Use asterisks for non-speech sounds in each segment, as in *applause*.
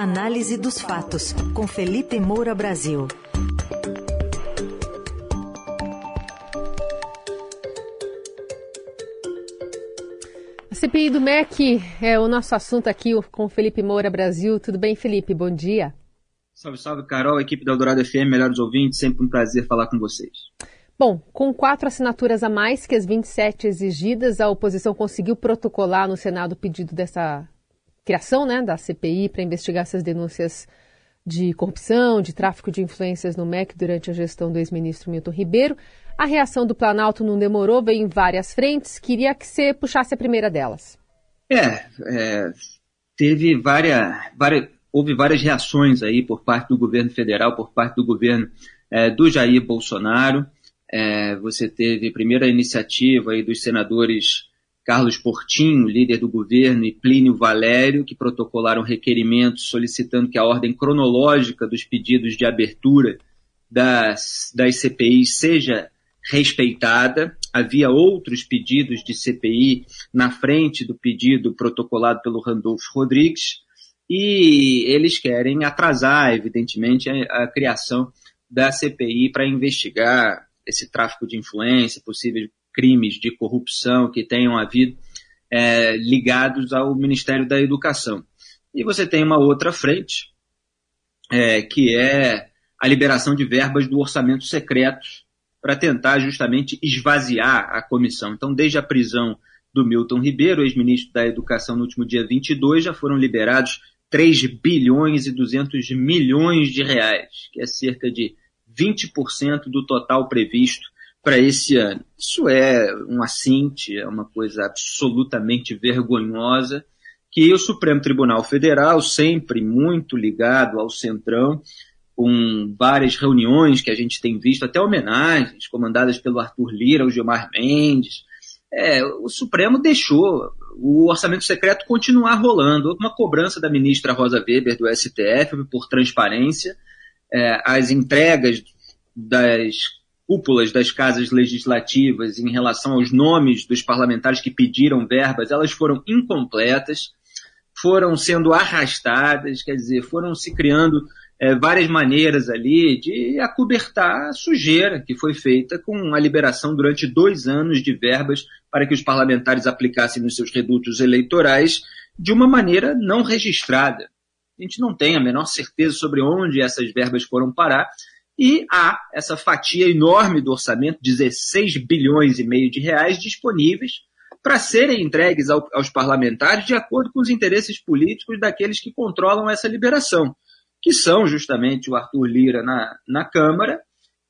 Análise dos fatos, com Felipe Moura Brasil. A CPI do MEC é o nosso assunto aqui com Felipe Moura Brasil. Tudo bem, Felipe? Bom dia. Salve, salve, Carol, equipe da Eldorado FM, melhores ouvintes, sempre um prazer falar com vocês. Bom, com quatro assinaturas a mais que as 27 exigidas, a oposição conseguiu protocolar no Senado o pedido dessa criação né, da CPI para investigar essas denúncias de corrupção, de tráfico de influências no MEC durante a gestão do ex-ministro Milton Ribeiro. A reação do Planalto não demorou, veio em várias frentes. Queria que você puxasse a primeira delas. É, é teve várias, várias, houve várias reações aí por parte do governo federal, por parte do governo é, do Jair Bolsonaro. É, você teve a primeira iniciativa aí dos senadores Carlos Portinho, líder do governo, e Plínio Valério, que protocolaram requerimentos solicitando que a ordem cronológica dos pedidos de abertura das, das CPIs seja respeitada. Havia outros pedidos de CPI na frente do pedido protocolado pelo Randolfo Rodrigues, e eles querem atrasar, evidentemente, a, a criação da CPI para investigar esse tráfico de influência, possíveis crimes de corrupção que tenham havido é, ligados ao Ministério da Educação. E você tem uma outra frente, é, que é a liberação de verbas do orçamento secreto para tentar justamente esvaziar a comissão. Então, desde a prisão do Milton Ribeiro, ex-ministro da Educação, no último dia 22, já foram liberados 3 bilhões e 200 milhões de reais, que é cerca de 20% do total previsto para esse ano. Isso é um assinte, é uma coisa absolutamente vergonhosa que o Supremo Tribunal Federal, sempre muito ligado ao Centrão, com várias reuniões que a gente tem visto, até homenagens comandadas pelo Arthur Lira, o Gilmar Mendes, é, o Supremo deixou o orçamento secreto continuar rolando. Houve uma cobrança da ministra Rosa Weber do STF por transparência. É, as entregas das cúpulas das casas legislativas em relação aos nomes dos parlamentares que pediram verbas, elas foram incompletas, foram sendo arrastadas, quer dizer, foram se criando é, várias maneiras ali de acobertar a sujeira que foi feita com a liberação durante dois anos de verbas para que os parlamentares aplicassem nos seus redutos eleitorais de uma maneira não registrada. A gente não tem a menor certeza sobre onde essas verbas foram parar, e há essa fatia enorme do orçamento, 16 bilhões e meio de reais, disponíveis para serem entregues ao, aos parlamentares de acordo com os interesses políticos daqueles que controlam essa liberação, que são justamente o Arthur Lira na, na Câmara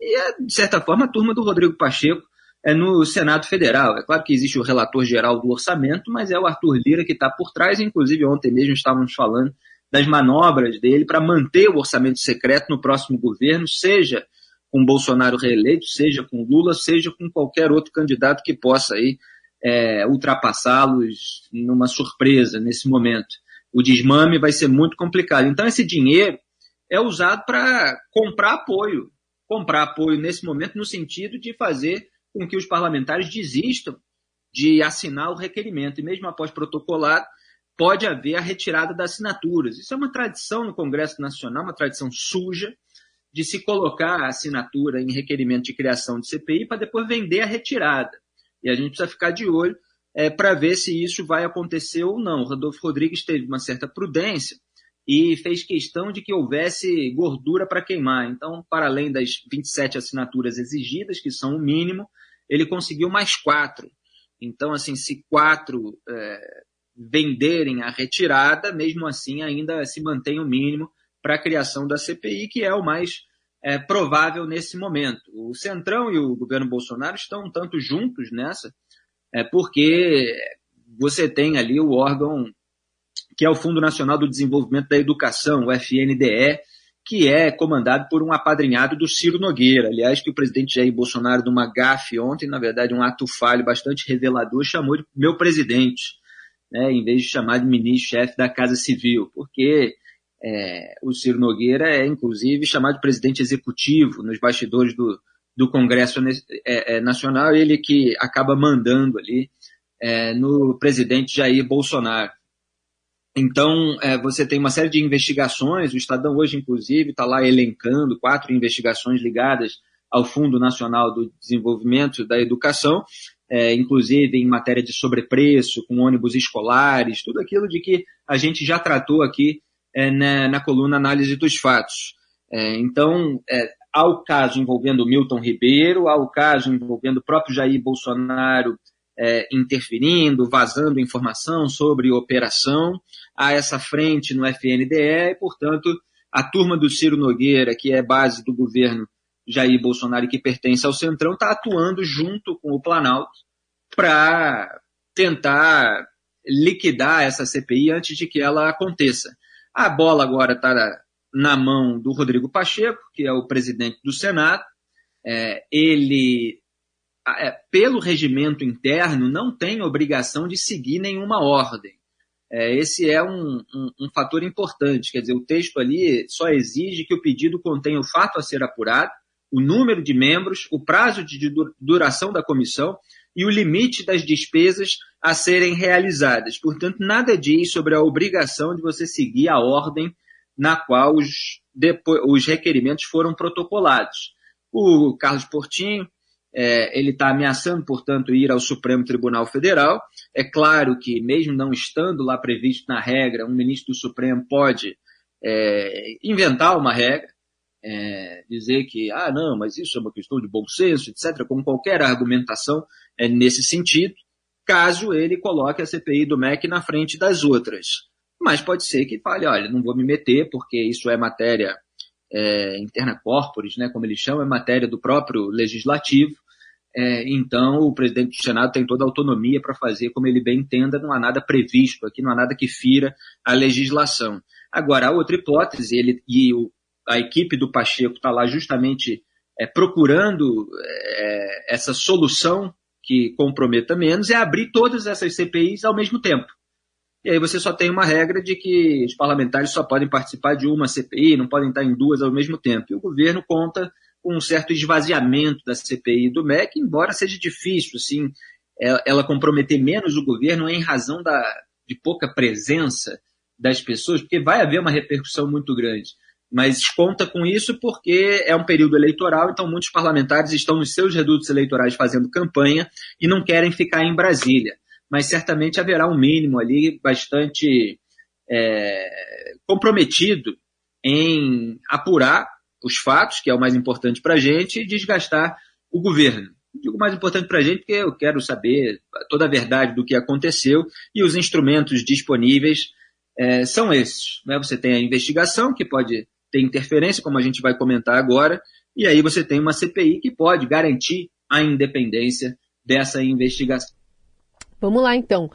e, de certa forma, a turma do Rodrigo Pacheco é no Senado Federal. É claro que existe o relator geral do orçamento, mas é o Arthur Lira que está por trás, inclusive ontem mesmo estávamos falando das manobras dele para manter o orçamento secreto no próximo governo, seja com Bolsonaro reeleito, seja com Lula, seja com qualquer outro candidato que possa aí é, ultrapassá-los numa surpresa nesse momento. O desmame vai ser muito complicado. Então esse dinheiro é usado para comprar apoio, comprar apoio nesse momento no sentido de fazer com que os parlamentares desistam de assinar o requerimento e mesmo após protocolado pode haver a retirada das assinaturas. Isso é uma tradição no Congresso Nacional, uma tradição suja, de se colocar a assinatura em requerimento de criação de CPI para depois vender a retirada. E a gente precisa ficar de olho é, para ver se isso vai acontecer ou não. O Rodolfo Rodrigues teve uma certa prudência e fez questão de que houvesse gordura para queimar. Então, para além das 27 assinaturas exigidas, que são o mínimo, ele conseguiu mais quatro. Então, assim, se quatro é, venderem a retirada, mesmo assim ainda se mantém o mínimo para a criação da CPI, que é o mais é, provável nesse momento. O Centrão e o governo Bolsonaro estão um tanto juntos nessa, é, porque você tem ali o órgão que é o Fundo Nacional do Desenvolvimento da Educação, o FNDE, que é comandado por um apadrinhado do Ciro Nogueira. Aliás, que o presidente Jair Bolsonaro, numa gafe ontem, na verdade, um ato falho bastante revelador, chamou de meu presidente né, em vez de chamar de ministro-chefe da Casa Civil, porque é, o Ciro Nogueira é, inclusive, chamado de presidente executivo nos bastidores do, do Congresso é, é, Nacional, ele que acaba mandando ali é, no presidente Jair Bolsonaro. Então, você tem uma série de investigações, o Estadão hoje, inclusive, está lá elencando quatro investigações ligadas ao Fundo Nacional do Desenvolvimento da Educação, é, inclusive em matéria de sobrepreço, com ônibus escolares, tudo aquilo de que a gente já tratou aqui é, na, na, coluna Análise dos Fatos. É, então, é, há o caso envolvendo Milton Ribeiro, há o caso envolvendo o próprio Jair Bolsonaro é, interferindo, vazando informação sobre operação, há essa frente no FNDE e, portanto, a turma do Ciro Nogueira, que é base do governo Jair Bolsonaro que pertence ao Centrão, está atuando junto com o Planalto para tentar liquidar essa CPI antes de que ela aconteça. A bola agora está na mão do Rodrigo Pacheco, que é o presidente do Senado. É, ele, é, pelo regimento interno, não tem obrigação de seguir nenhuma ordem. É, esse é um, um, um, fator importante. Quer dizer, o texto ali só exige que o pedido contenha o fato a ser apurado, o número de membros, o prazo de duração da comissão e o limite das despesas a serem realizadas. Portanto, nada diz sobre a obrigação de você seguir a ordem na qual os, os requerimentos foram protocolados. O Carlos Portinho, é, ele está ameaçando, portanto, ir ao Supremo Tribunal Federal. É claro que, mesmo não estando lá previsto na regra, um ministro do Supremo pode é, inventar uma regra, é, dizer que, ah, não, mas isso é uma questão de bom senso, etc., com qualquer argumentação é, nesse sentido, caso ele coloque a CPI do MEC na frente das outras. Mas pode ser que fale, olha, não vou me meter, porque isso é matéria é, interna corporis, né, como eles chamam, é matéria do próprio legislativo, é, então o presidente do Senado tem toda a autonomia para fazer como ele bem entenda, não há nada previsto aqui, não há nada que fira a legislação. Agora, a outra hipótese, ele, e o, a equipe do Pacheco está lá justamente é, procurando é, essa solução que comprometa menos, é abrir todas essas CPIs ao mesmo tempo. E aí você só tem uma regra de que os parlamentares só podem participar de uma CPI, não podem estar em duas ao mesmo tempo. E o governo conta com um certo esvaziamento da CPI do MEC, embora seja difícil, assim, ela comprometer menos o governo em razão da, de pouca presença das pessoas, porque vai haver uma repercussão muito grande mas conta com isso porque é um período eleitoral, então muitos parlamentares estão nos seus redutos eleitorais fazendo campanha e não querem ficar em Brasília. Mas certamente haverá um mínimo ali bastante é, comprometido em apurar os fatos, que é o mais importante para a gente, e desgastar o governo. Digo mais importante para a gente porque eu quero saber toda a verdade do que aconteceu e os instrumentos disponíveis é, são esses. Né? Você tem a investigação, que pode tem interferência, como a gente vai comentar agora, e aí você tem uma CPI que pode garantir a independência dessa investigação. Vamos lá, então.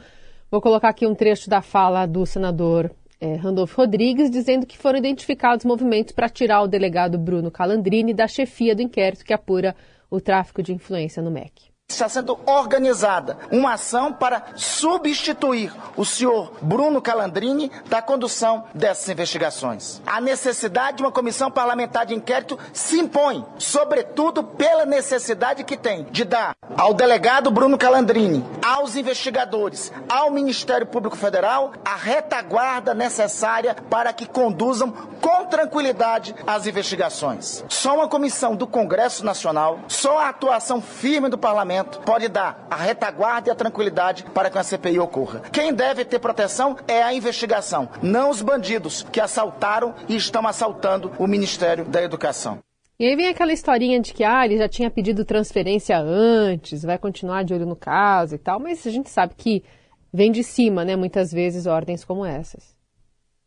Vou colocar aqui um trecho da fala do senador é, Randolfo Rodrigues, dizendo que foram identificados movimentos para tirar o delegado Bruno Calandrini da chefia do inquérito que apura o tráfico de influência no MEC está sendo organizada uma ação para substituir o senhor Bruno Calandrini da condução dessas investigações. A necessidade de uma comissão parlamentar de inquérito se impõe, sobretudo pela necessidade que tem de dar ao delegado Bruno Calandrini, aos investigadores, ao Ministério Público Federal a retaguarda necessária para que conduzam com tranquilidade as investigações. Só uma comissão do Congresso Nacional, só a atuação firme do parlamento pode dar a retaguarda e a tranquilidade para que a CPI ocorra. Quem deve ter proteção é a investigação, não os bandidos que assaltaram e estão assaltando o Ministério da Educação. E aí vem aquela historinha de que ah, ele já tinha pedido transferência antes, vai continuar de olho no caso e tal, mas a gente sabe que vem de cima, né, muitas vezes, ordens como essas.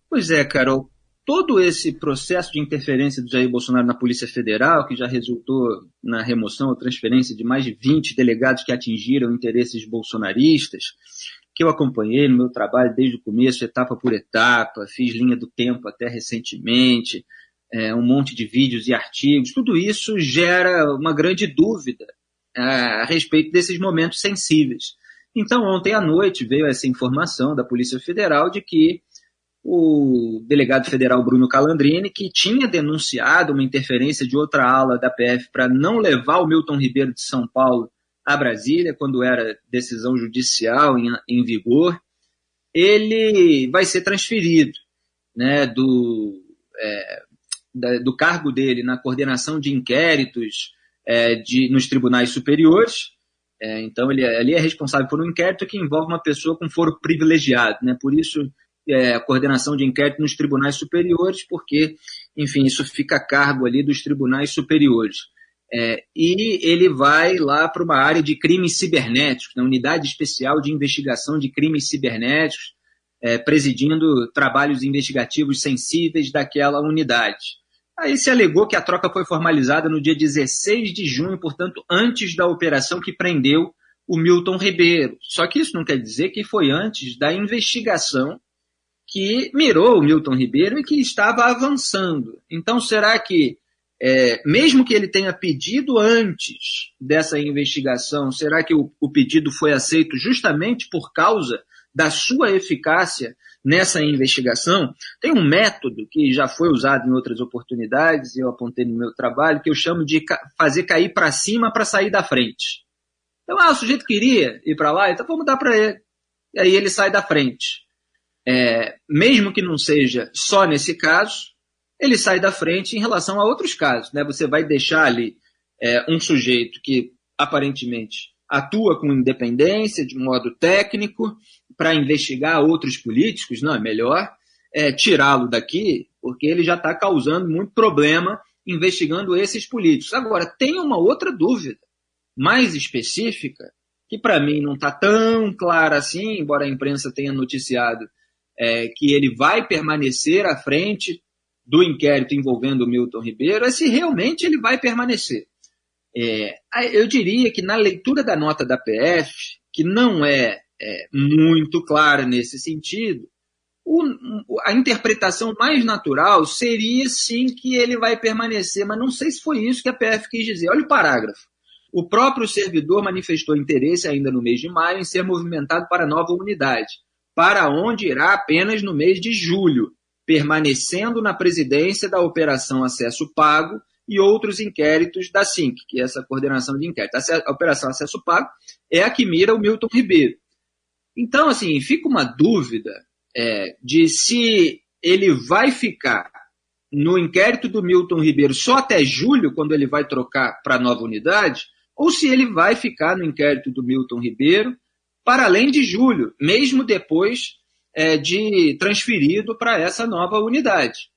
Pois é, Carol todo esse processo de interferência do Jair Bolsonaro na Polícia Federal, que já resultou na remoção ou transferência de mais de 20 delegados que atingiram interesses bolsonaristas, que eu acompanhei no meu trabalho desde o começo, etapa por etapa, fiz linha do tempo até recentemente, é, um monte de vídeos e artigos, tudo isso gera uma grande dúvida é, a respeito desses momentos sensíveis. Então, ontem à noite veio essa informação da Polícia Federal de que o delegado federal Bruno Calandrini, que tinha denunciado uma interferência de outra ala da PF para não levar o Milton Ribeiro de São Paulo a Brasília, quando era decisão judicial em, em vigor. ele vai ser transferido né, do, é, da, do cargo dele na coordenação de inquéritos é, de, nos tribunais superiores. É, então, ele, ele é responsável por um inquérito que envolve uma pessoa com foro privilegiado. Né? Por isso, é, coordenação de inquérito nos tribunais superiores, porque, enfim, isso fica a cargo ali dos tribunais superiores. É, e ele vai lá para uma área de crimes cibernéticos, na unidade especial de investigação de crimes cibernéticos, é, presidindo trabalhos investigativos sensíveis daquela unidade. Aí se alegou que a troca foi formalizada no dia 16 de junho, portanto, antes da operação que prendeu o Milton Ribeiro. Só que isso não quer dizer que foi antes da investigação que mirou o Milton Ribeiro e que estava avançando. Então, será que é, mesmo que ele tenha pedido antes dessa investigação, será que o, o, pedido foi aceito justamente por causa da sua eficácia nessa investigação? Tem um método que já foi usado em outras oportunidades, e eu apontei no meu trabalho, que eu chamo de fazer cair para cima para sair da frente. Então, ah, o sujeito queria ir para lá, então vamos dar para ele. E aí ele sai da frente. É, mesmo que não seja só nesse caso, ele sai da frente em relação a outros casos. Né? Você vai deixar ali é, um sujeito que aparentemente atua com independência, de modo técnico, para investigar outros políticos, não é melhor é, tirá-lo daqui, porque ele já está causando muito problema investigando esses políticos. Agora, tem uma outra dúvida, mais específica, que para mim não está tão clara assim, embora a imprensa tenha noticiado é, que ele vai permanecer à frente do inquérito envolvendo o Milton Ribeiro é se realmente ele vai permanecer. É, eu diria que na leitura da nota da PF, que não é, é muito clara nesse sentido, o, a interpretação mais natural seria sim que ele vai permanecer, mas não sei se foi isso que a PF quis dizer. Olha o parágrafo. O próprio servidor manifestou interesse ainda no mês de maio em ser movimentado para nova unidade, para onde irá apenas no mês de julho, permanecendo na presidência da Operação Acesso Pago e outros inquéritos da SINC, que é essa coordenação de inquérito. A Operação Acesso Pago é a que mira o Milton Ribeiro. Então, assim, fica uma dúvida é, de se ele vai ficar no inquérito do Milton Ribeiro só até julho, quando ele vai trocar para a nova unidade, ou se ele vai ficar no inquérito do Milton Ribeiro para além de julho, mesmo depois é, de transferido para essa nova unidade.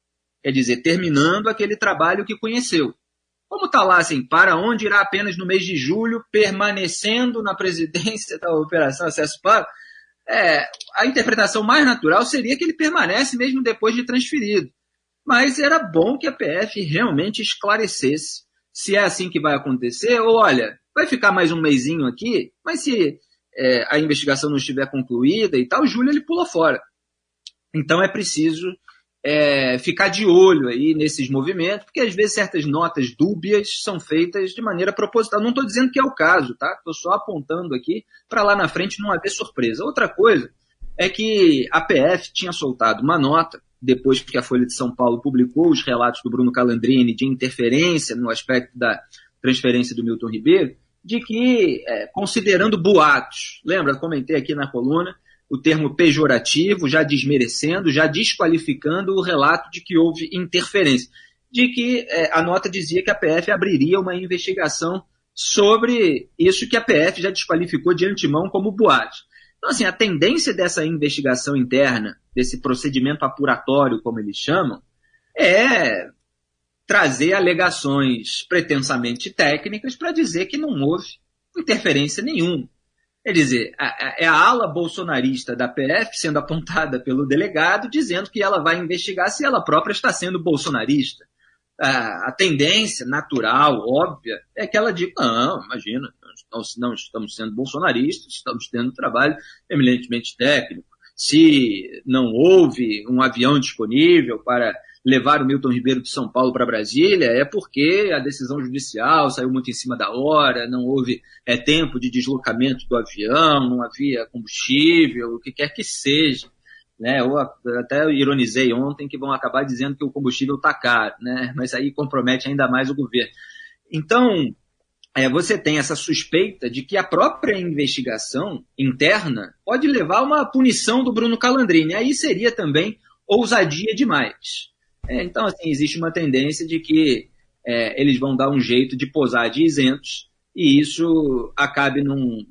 Quer dizer, terminando aquele trabalho que conheceu. Como está lá assim, para onde irá apenas no mês de julho, permanecendo na presidência da Operação Acesso Pago, é, a interpretação mais natural seria que ele permanece mesmo depois de transferido. Mas era bom que a PF realmente esclarecesse se é assim que vai acontecer, ou olha, vai ficar mais um mêsinho aqui, mas se é, a investigação não estiver concluída e tal, Júlio ele pula fora. Então é preciso é, ficar de olho aí nesses movimentos, porque às vezes certas notas dúbias são feitas de maneira proposital. Não estou dizendo que é o caso, tá? Estou só apontando aqui para lá na frente não haver surpresa. Outra coisa é que a PF tinha soltado uma nota depois que a Folha de São Paulo publicou os relatos do Bruno Calandrini de interferência no aspecto da transferência do Milton Ribeiro, de que, é, considerando boatos, lembra, comentei aqui na coluna, o termo pejorativo, já desmerecendo, já desqualificando o relato de que houve interferência, de que é, a nota dizia que a PF abriria uma investigação sobre isso que a PF já desqualificou de antemão como boato. Então, assim, a tendência dessa investigação interna, desse procedimento apuratório, como eles chamam, é trazer alegações pretensamente técnicas para dizer que não houve interferência nenhuma. Quer dizer, é a ala bolsonarista da PF sendo apontada *laughs* pelo delegado, dizendo que ela vai investigar se ela própria está sendo bolsonarista. A, tendência natural, óbvia, é que ela diga: não, imagina, nós não estamos sendo bolsonaristas, estamos tendo trabalho eminentemente técnico. Se não houve um avião disponível para levar o Milton Ribeiro de São Paulo para Brasília é porque a decisão judicial saiu muito em cima da hora, não houve é, tempo de deslocamento do avião, não havia combustível, o que quer que seja. Né? Eu até ironizei ontem que vão acabar dizendo que o combustível está caro, né? mas aí compromete ainda mais o governo. Então, é, você tem essa suspeita de que a própria investigação interna pode levar a uma punição do Bruno Calandrini. Aí seria também ousadia demais. É, então, assim, existe uma tendência de que é, eles vão dar um jeito de posar de isentos e isso acabe não,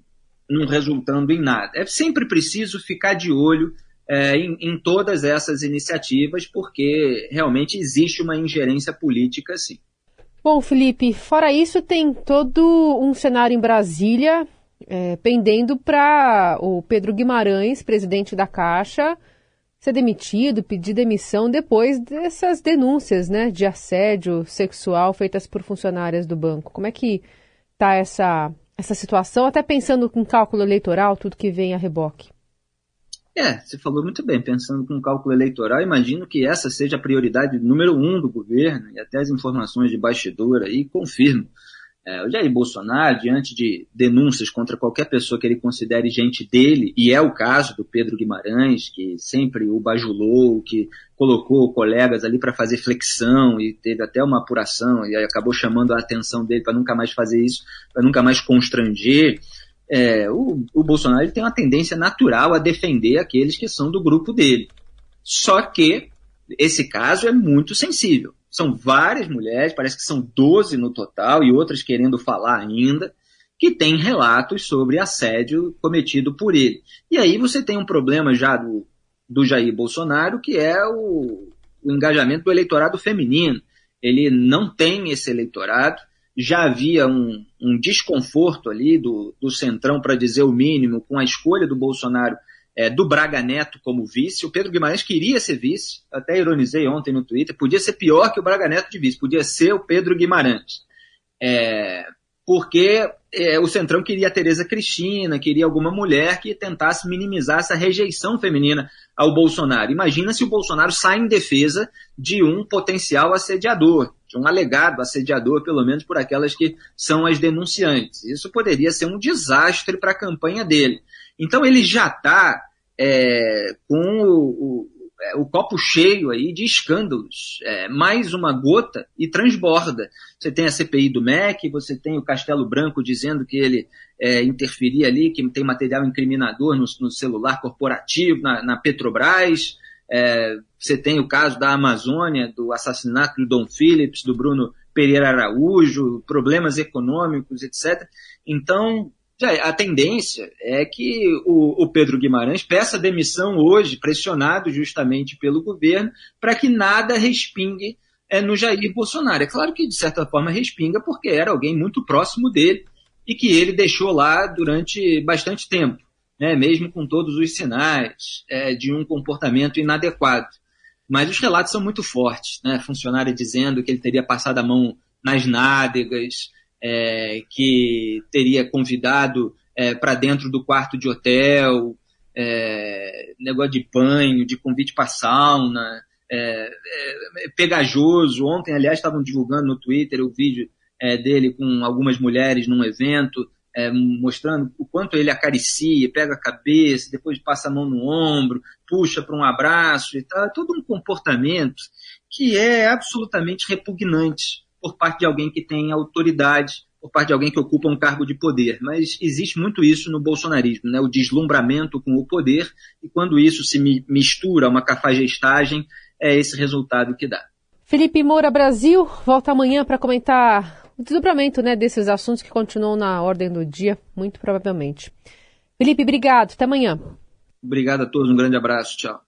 resultando em nada. É sempre preciso ficar de olho é, em, em, todas essas iniciativas, porque realmente existe uma ingerência política, sim. Bom, Felipe, fora isso, tem todo um cenário em Brasília é, pendendo para o Pedro Guimarães, presidente da Caixa, ser demitido, pedir demissão depois dessas denúncias né, de assédio sexual feitas por funcionárias do banco. Como é que está essa, essa situação, até pensando com cálculo eleitoral, tudo que vem a reboque? É, você falou muito bem, pensando com cálculo eleitoral, imagino que essa seja a prioridade número um do governo, e até as informações de bastidor aí confirmam. É, o Jair Bolsonaro, diante de denúncias contra qualquer pessoa que ele considere gente dele, e é o caso do Pedro Guimarães, que sempre o bajulou, que colocou colegas ali para fazer flexão e teve até uma apuração e acabou chamando a atenção dele para nunca mais fazer isso, para nunca mais constranger é, o, o Bolsonaro tem uma tendência natural a defender aqueles que são do grupo dele. Só que esse caso é muito sensível. São várias mulheres, parece que são 12 no total, e outras querendo falar ainda, que têm relatos sobre assédio cometido por ele. E aí você tem um problema já do, do Jair Bolsonaro, que é o, o engajamento do eleitorado feminino. Ele não tem esse eleitorado, já havia um, um desconforto ali do, do Centrão, para dizer o mínimo, com a escolha do Bolsonaro é, do Braga Neto como vice. O Pedro Guimarães queria ser vice, até ironizei ontem no Twitter, podia ser pior que o Braga Neto de vice, podia ser o Pedro Guimarães. É, porque é, o Centrão queria a Tereza Cristina, queria alguma mulher que tentasse minimizar essa rejeição feminina ao Bolsonaro. Imagina se o Bolsonaro sai em defesa de um potencial assediador, de um alegado assediador, pelo menos por aquelas que são as denunciantes. Isso poderia ser um desastre para a campanha dele. Então ele já está é, com o, é, o copo cheio aí de escândalos. É, mais uma gota e transborda. Você tem a CPI do MEC, você tem o Castelo Branco dizendo que ele é, interferia ali, que tem material incriminador no, no celular corporativo, na, na Petrobras. É, você tem o caso da Amazônia, do assassinato do Dom Phillips, do Bruno Pereira Araújo, problemas econômicos, etc. Então, a tendência é que o, o, Pedro Guimarães peça demissão hoje, pressionado justamente pelo governo, para que nada respingue é, no Jair Bolsonaro. É claro que, de certa forma, respinga porque era alguém muito próximo dele e que ele deixou lá durante bastante tempo, né, mesmo com todos os sinais é, de um comportamento inadequado. Mas os relatos são muito fortes, né? Funcionário dizendo que ele teria passado a mão nas nádegas, é, que teria convidado é, para dentro do quarto de hotel, é, negócio de banho, de convite para sauna, é, é, pegajoso. Ontem, aliás, estavam divulgando no Twitter o vídeo é, dele com algumas mulheres num evento, mostrando o quanto ele acaricia, pega a cabeça, depois passa a mão no ombro, puxa para um abraço e tal. todo um comportamento que é absolutamente repugnante por parte de alguém que tem autoridade, por parte de alguém que ocupa um cargo de poder. Mas existe muito isso no bolsonarismo, né? o deslumbramento com o poder, e quando isso se mistura a uma cafajestagem, é esse resultado que dá. Felipe Moura Brasil volta amanhã para comentar o desdobramento né, desses assuntos que continuam na ordem do dia, muito provavelmente. Felipe, obrigado. Até amanhã. Obrigado a todos. Um grande abraço. Tchau.